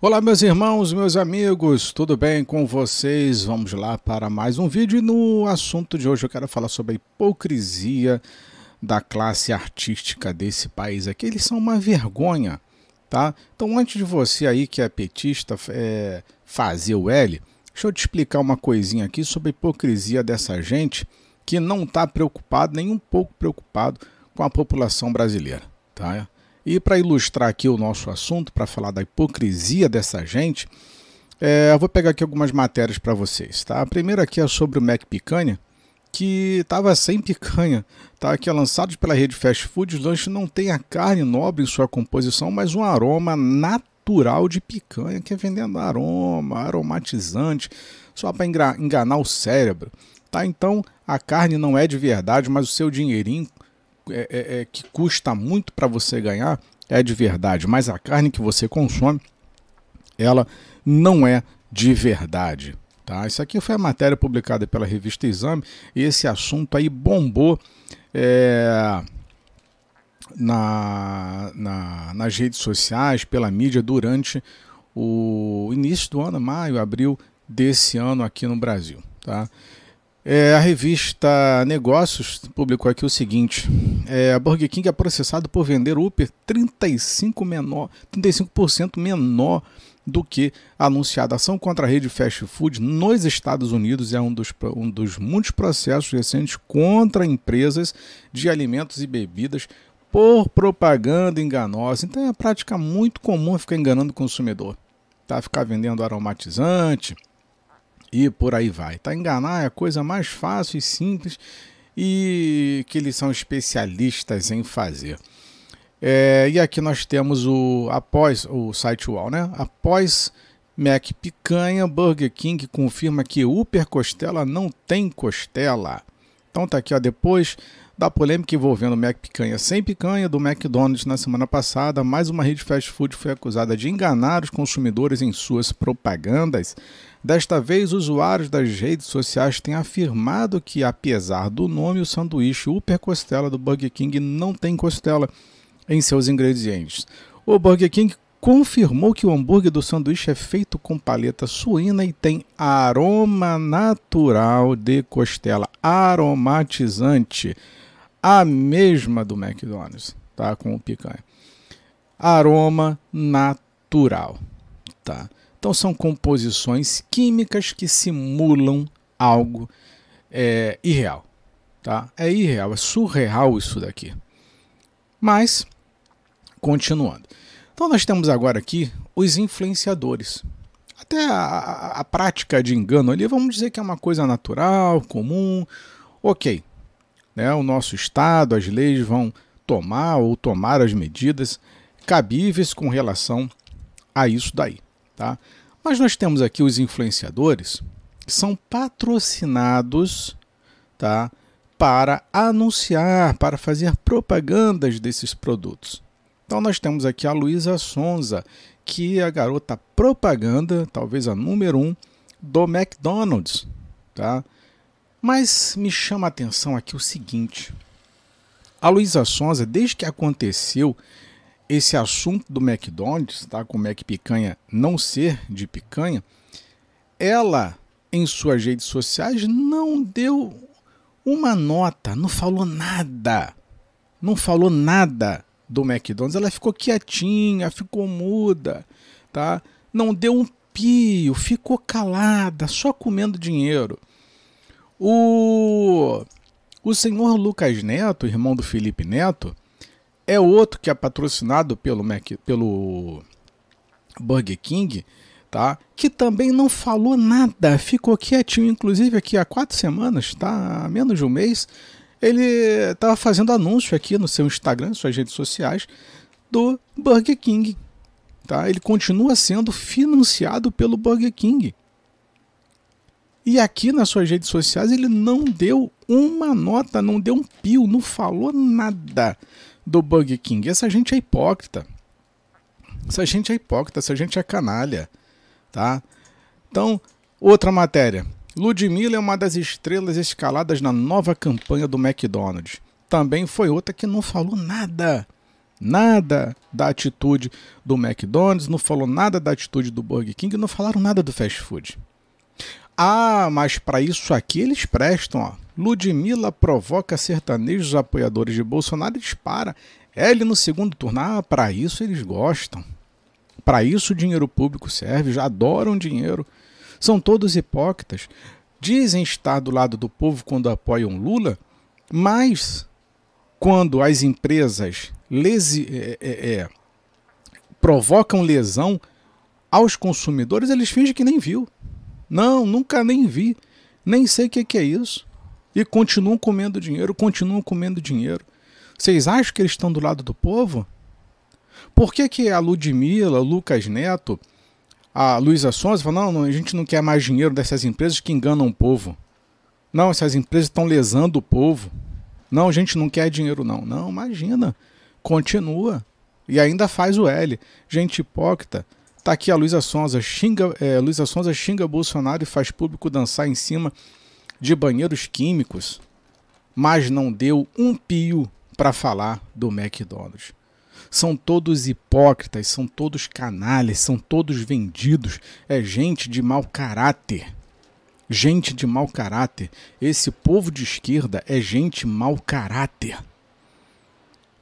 Olá, meus irmãos, meus amigos, tudo bem com vocês? Vamos lá para mais um vídeo e no assunto de hoje eu quero falar sobre a hipocrisia da classe artística desse país aqui. Eles são uma vergonha, tá? Então, antes de você aí que é petista é, fazer o L, deixa eu te explicar uma coisinha aqui sobre a hipocrisia dessa gente que não está preocupado, nem um pouco preocupado com a população brasileira, tá? E para ilustrar aqui o nosso assunto, para falar da hipocrisia dessa gente, é, eu vou pegar aqui algumas matérias para vocês. Tá? A primeira aqui é sobre o Mac Picanha, que estava sem picanha. Tá? Que é lançado pela rede Fast Food. Os lanches não tem a carne nobre em sua composição, mas um aroma natural de picanha, que é vendendo aroma, aromatizante, só para enganar o cérebro. Tá? Então a carne não é de verdade, mas o seu dinheirinho é, é, é, que custa muito para você ganhar é de verdade, mas a carne que você consome, ela não é de verdade. Tá? Isso aqui foi a matéria publicada pela revista Exame e esse assunto aí bombou é, na, na, nas redes sociais, pela mídia, durante o início do ano, maio, abril desse ano aqui no Brasil. Tá? É, a revista Negócios publicou aqui o seguinte: é, a Burger King é processado por vender Uber 35%, menor, 35 menor do que anunciada. Ação contra a rede fast food nos Estados Unidos é um dos, um dos muitos processos recentes contra empresas de alimentos e bebidas por propaganda enganosa. Então é uma prática muito comum ficar enganando o consumidor. Tá? Ficar vendendo aromatizante e por aí vai. Tá enganar é a coisa mais fácil e simples e que eles são especialistas em fazer. É, e aqui nós temos o após o site UOL, né? Após Mac Picanha, Burger King confirma que Upper Costela não tem costela. Então tá aqui, ó, depois da polêmica envolvendo o Mac Picanha sem picanha do McDonald's na semana passada, mais uma rede fast food foi acusada de enganar os consumidores em suas propagandas. Desta vez, usuários das redes sociais têm afirmado que, apesar do nome, o sanduíche Upper Costela do Burger King não tem costela em seus ingredientes. O Burger King confirmou que o hambúrguer do sanduíche é feito com paleta suína e tem aroma natural de costela, aromatizante a mesma do McDonald's, tá? Com o picanha. Aroma natural, tá? Então são composições químicas que simulam algo é, irreal, tá? É irreal, é surreal isso daqui. Mas, continuando. Então nós temos agora aqui os influenciadores. Até a, a, a prática de engano ali, vamos dizer que é uma coisa natural, comum, ok né, o nosso Estado, as leis vão tomar ou tomar as medidas cabíveis com relação a isso daí. Tá? Mas nós temos aqui os influenciadores que são patrocinados tá, para anunciar, para fazer propagandas desses produtos. Então nós temos aqui a Luísa Sonza, que é a garota propaganda, talvez a número um, do McDonald's. Tá? Mas me chama a atenção aqui o seguinte: a Luísa Sonza, desde que aconteceu esse assunto do McDonald's, tá, com o Mac Picanha não ser de picanha, ela em suas redes sociais não deu uma nota, não falou nada. Não falou nada do McDonald's, ela ficou quietinha, ficou muda, tá? Não deu um pio, ficou calada, só comendo dinheiro. O, o senhor Lucas Neto, irmão do Felipe Neto, é outro que é patrocinado pelo, Mac, pelo Burger King, tá? Que também não falou nada, ficou quietinho, inclusive aqui há quatro semanas, tá? Há menos de um mês, ele estava fazendo anúncio aqui no seu Instagram, suas redes sociais, do Burger King, tá? Ele continua sendo financiado pelo Burger King. E aqui nas suas redes sociais ele não deu uma nota, não deu um pio, não falou nada do Burger King. Essa gente é hipócrita. Essa gente é hipócrita, essa gente é canalha, tá? Então, outra matéria. Ludmilla é uma das estrelas escaladas na nova campanha do McDonald's. Também foi outra que não falou nada. nada da atitude do McDonald's, não falou nada da atitude do Burger King, não falaram nada do fast food. Ah, mas para isso aqui eles prestam, ó. Ludmilla provoca sertanejos apoiadores de Bolsonaro e dispara. Ele no segundo turno, ah, para isso eles gostam. Para isso o dinheiro público serve, já adoram dinheiro. São todos hipócritas. Dizem estar do lado do povo quando apoiam Lula, mas quando as empresas lesi, é, é, é, provocam lesão aos consumidores, eles fingem que nem viu. Não, nunca nem vi. Nem sei o que, que é isso. E continuam comendo dinheiro, continuam comendo dinheiro. Vocês acham que eles estão do lado do povo? Por que, que a Ludmilla, Lucas Neto, a Luísa Sonza falam, não, a gente não quer mais dinheiro dessas empresas que enganam o povo. Não, essas empresas estão lesando o povo. Não, a gente não quer dinheiro, não. Não, imagina. Continua. E ainda faz o L. Gente hipócrita. Tá aqui a Luísa Sonza, xinga, é, Luísa Sonza xinga Bolsonaro e faz público dançar em cima de banheiros químicos, mas não deu um pio para falar do McDonald's. São todos hipócritas, são todos canalhas, são todos vendidos, é gente de mau caráter gente de mau caráter. Esse povo de esquerda é gente mau caráter.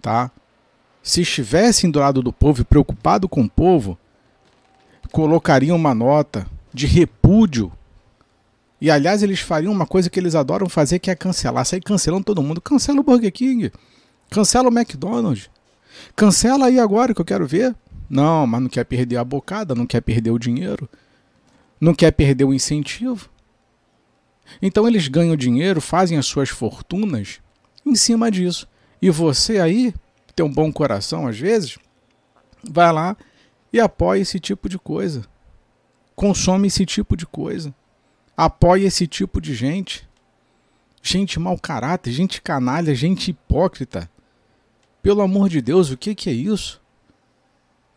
Tá? Se estivessem do lado do povo e preocupado com o povo, colocariam uma nota de repúdio. E aliás, eles fariam uma coisa que eles adoram fazer, que é cancelar. Sair cancelando todo mundo. Cancela o Burger King. Cancela o McDonald's. Cancela aí agora que eu quero ver. Não, mas não quer perder a bocada, não quer perder o dinheiro, não quer perder o incentivo. Então eles ganham dinheiro, fazem as suas fortunas em cima disso. E você aí, tem um bom coração às vezes, vai lá e apoia esse tipo de coisa. Consome esse tipo de coisa. Apoia esse tipo de gente. Gente mau caráter, gente canalha, gente hipócrita. Pelo amor de Deus, o que, que é isso?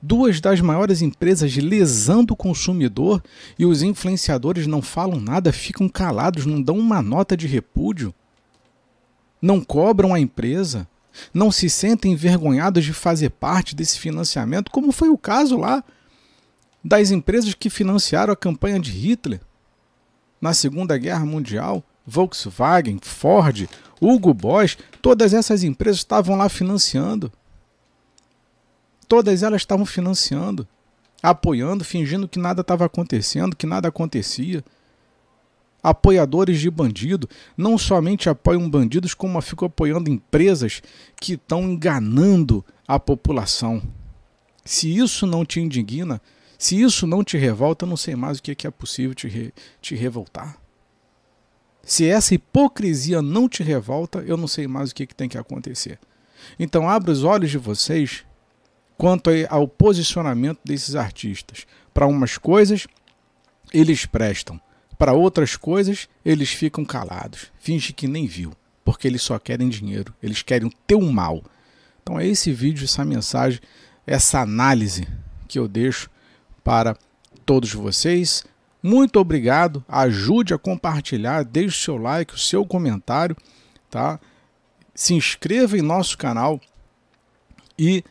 duas das maiores empresas lesando o consumidor e os influenciadores não falam nada, ficam calados, não dão uma nota de repúdio, não cobram a empresa, não se sentem envergonhados de fazer parte desse financiamento, como foi o caso lá das empresas que financiaram a campanha de Hitler na Segunda Guerra Mundial. Volkswagen, Ford, Hugo Boss, todas essas empresas estavam lá financiando. Todas elas estavam financiando, apoiando, fingindo que nada estava acontecendo, que nada acontecia. Apoiadores de bandido não somente apoiam bandidos, como ficam apoiando empresas que estão enganando a população. Se isso não te indigna, se isso não te revolta, eu não sei mais o que é possível te, re, te revoltar. Se essa hipocrisia não te revolta, eu não sei mais o que, que tem que acontecer. Então, abra os olhos de vocês quanto ao posicionamento desses artistas. Para umas coisas, eles prestam. Para outras coisas, eles ficam calados. Finge que nem viu, porque eles só querem dinheiro. Eles querem o teu mal. Então é esse vídeo, essa mensagem, essa análise que eu deixo para todos vocês. Muito obrigado. Ajude a compartilhar, deixe o seu like, o seu comentário, tá? Se inscreva em nosso canal e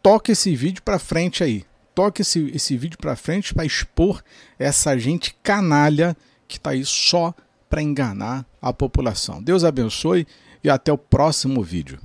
toque esse vídeo para frente aí. Toque esse, esse vídeo para frente para expor essa gente canalha que está aí só para enganar a população. Deus abençoe e até o próximo vídeo.